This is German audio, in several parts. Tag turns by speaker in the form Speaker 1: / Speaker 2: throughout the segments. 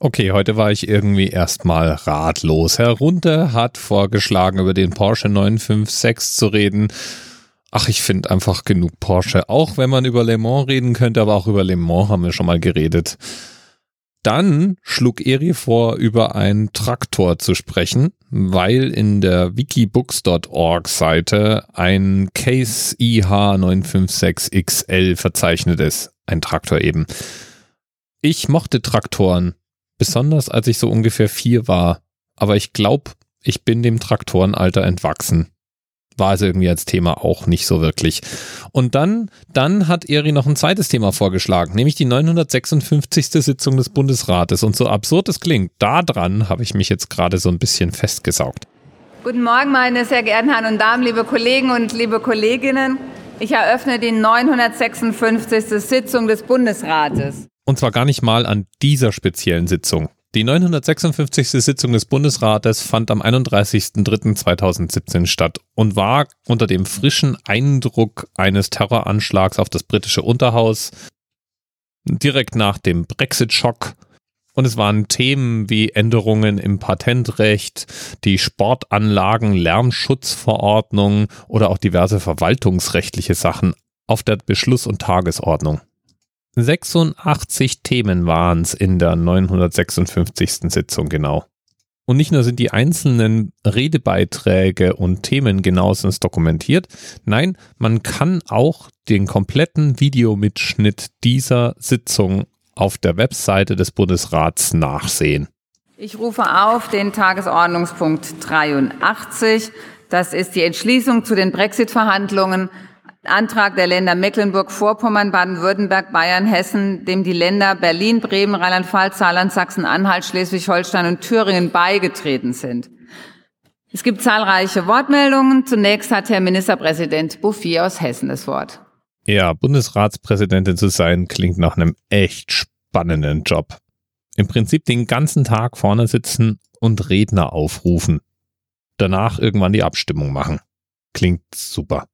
Speaker 1: Okay, heute war ich irgendwie erstmal ratlos. Herr Runte hat vorgeschlagen, über den Porsche 956 zu reden. Ach, ich finde einfach genug Porsche. Auch wenn man über Le Mans reden könnte, aber auch über Le Mans haben wir schon mal geredet. Dann schlug Eri vor, über einen Traktor zu sprechen, weil in der wikibooks.org Seite ein Case IH956XL verzeichnet ist. Ein Traktor eben. Ich mochte Traktoren besonders als ich so ungefähr vier war. Aber ich glaube, ich bin dem Traktorenalter entwachsen. War also irgendwie als Thema auch nicht so wirklich. Und dann, dann hat Eri noch ein zweites Thema vorgeschlagen, nämlich die 956. Sitzung des Bundesrates. Und so absurd es klingt, daran habe ich mich jetzt gerade so ein bisschen festgesaugt.
Speaker 2: Guten Morgen, meine sehr geehrten Herren und Damen, liebe Kollegen und liebe Kolleginnen. Ich eröffne die 956. Sitzung des Bundesrates.
Speaker 1: Und zwar gar nicht mal an dieser speziellen Sitzung. Die 956. Sitzung des Bundesrates fand am 31.03.2017 statt und war unter dem frischen Eindruck eines Terroranschlags auf das britische Unterhaus direkt nach dem Brexit-Schock. Und es waren Themen wie Änderungen im Patentrecht, die Sportanlagen, Lärmschutzverordnung oder auch diverse verwaltungsrechtliche Sachen auf der Beschluss- und Tagesordnung. 86 Themen waren es in der 956. Sitzung genau. Und nicht nur sind die einzelnen Redebeiträge und Themen genauestens dokumentiert, nein, man kann auch den kompletten Videomitschnitt dieser Sitzung auf der Webseite des Bundesrats nachsehen.
Speaker 2: Ich rufe auf den Tagesordnungspunkt 83. Das ist die Entschließung zu den Brexit-Verhandlungen Antrag der Länder Mecklenburg-Vorpommern, Baden-Württemberg, Bayern, Hessen, dem die Länder Berlin, Bremen, Rheinland-Pfalz, Saarland, Sachsen-Anhalt, Schleswig-Holstein und Thüringen beigetreten sind. Es gibt zahlreiche Wortmeldungen. Zunächst hat Herr Ministerpräsident Bouffier aus Hessen das Wort.
Speaker 1: Ja, Bundesratspräsidentin zu sein klingt nach einem echt spannenden Job. Im Prinzip den ganzen Tag vorne sitzen und Redner aufrufen. Danach irgendwann die Abstimmung machen. Klingt super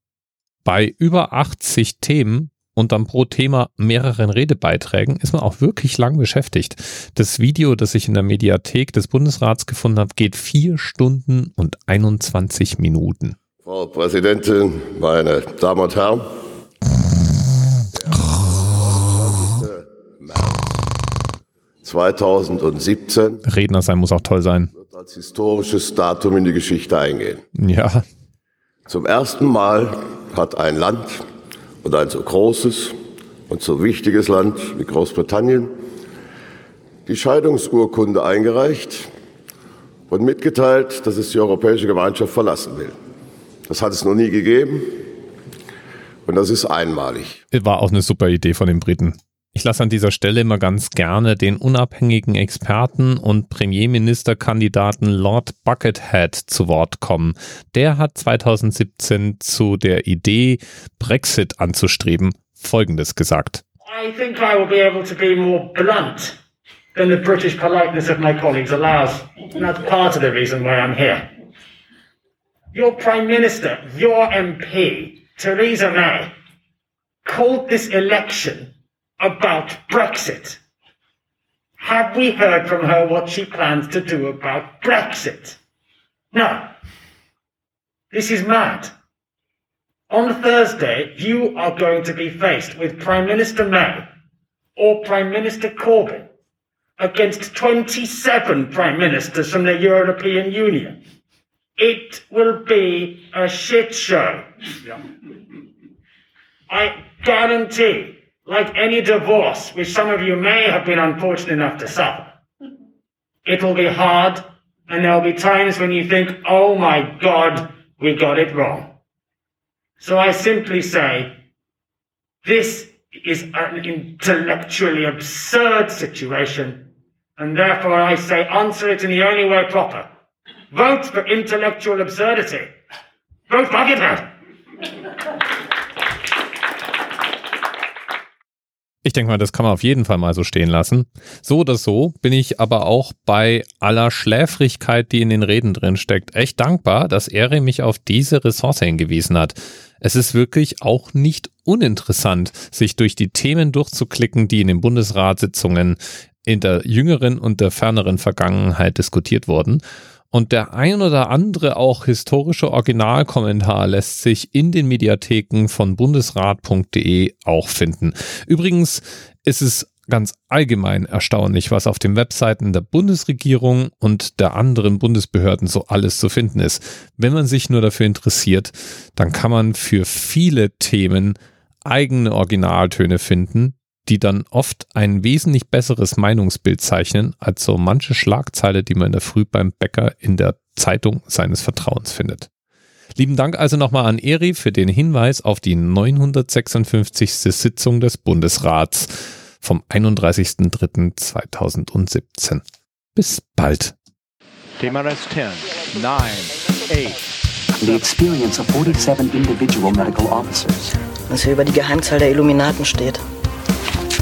Speaker 1: bei über 80 Themen und dann pro Thema mehreren Redebeiträgen ist man auch wirklich lang beschäftigt. Das Video, das ich in der Mediathek des Bundesrats gefunden habe, geht vier Stunden und 21 Minuten.
Speaker 3: Frau Präsidentin, meine Damen und Herren. 2017.
Speaker 1: Redner sein muss auch toll sein.
Speaker 3: Wird als historisches Datum in die Geschichte eingehen.
Speaker 1: Ja.
Speaker 3: Zum ersten Mal hat ein Land und ein so großes und so wichtiges Land wie Großbritannien die Scheidungsurkunde eingereicht und mitgeteilt, dass es die Europäische Gemeinschaft verlassen will. Das hat es noch nie gegeben und das ist einmalig.
Speaker 1: War auch eine super Idee von den Briten. Ich lasse an dieser Stelle immer ganz gerne den unabhängigen Experten und Premierministerkandidaten Lord Buckethead zu Wort kommen. Der hat 2017 zu der Idee, Brexit anzustreben, Folgendes gesagt. I think I will be able to be more blunt than the British politeness of my colleagues allows. And that's part of the reason why I'm here. Your Prime Minister, your MP, Theresa May, called this election about Brexit. Have we heard from her what she plans to do about Brexit? No. This is mad. On Thursday, you are going to be faced with Prime Minister May or Prime Minister Corbyn against 27 Prime Ministers from the European Union. It will be a shit show. Yeah. I guarantee like any divorce, which some of you may have been unfortunate enough to suffer, it will be hard and there'll be times when you think, oh my God, we got it wrong. So I simply say, this is an intellectually absurd situation, and therefore I say answer it in the only way proper. Vote for intellectual absurdity. Vote Buckethead. Ich denke mal, das kann man auf jeden Fall mal so stehen lassen. So oder so bin ich aber auch bei aller Schläfrigkeit, die in den Reden drin steckt, echt dankbar, dass Eri mich auf diese Ressource hingewiesen hat. Es ist wirklich auch nicht uninteressant, sich durch die Themen durchzuklicken, die in den Bundesratssitzungen in der jüngeren und der ferneren Vergangenheit diskutiert wurden. Und der ein oder andere auch historische Originalkommentar lässt sich in den Mediatheken von bundesrat.de auch finden. Übrigens ist es ganz allgemein erstaunlich, was auf den Webseiten der Bundesregierung und der anderen Bundesbehörden so alles zu finden ist. Wenn man sich nur dafür interessiert, dann kann man für viele Themen eigene Originaltöne finden, die dann oft ein wesentlich besseres Meinungsbild zeichnen als so manche Schlagzeile, die man in der Früh beim Bäcker in der Zeitung seines Vertrauens findet. Lieben Dank also nochmal an Eri für den Hinweis auf die 956. Sitzung des Bundesrats vom 31.03.2017. Bis bald.
Speaker 4: TMRS 10, 9, 8.
Speaker 5: The experience of 47 individual medical officers.
Speaker 6: Was hier über die Geheimzahl der Illuminaten steht.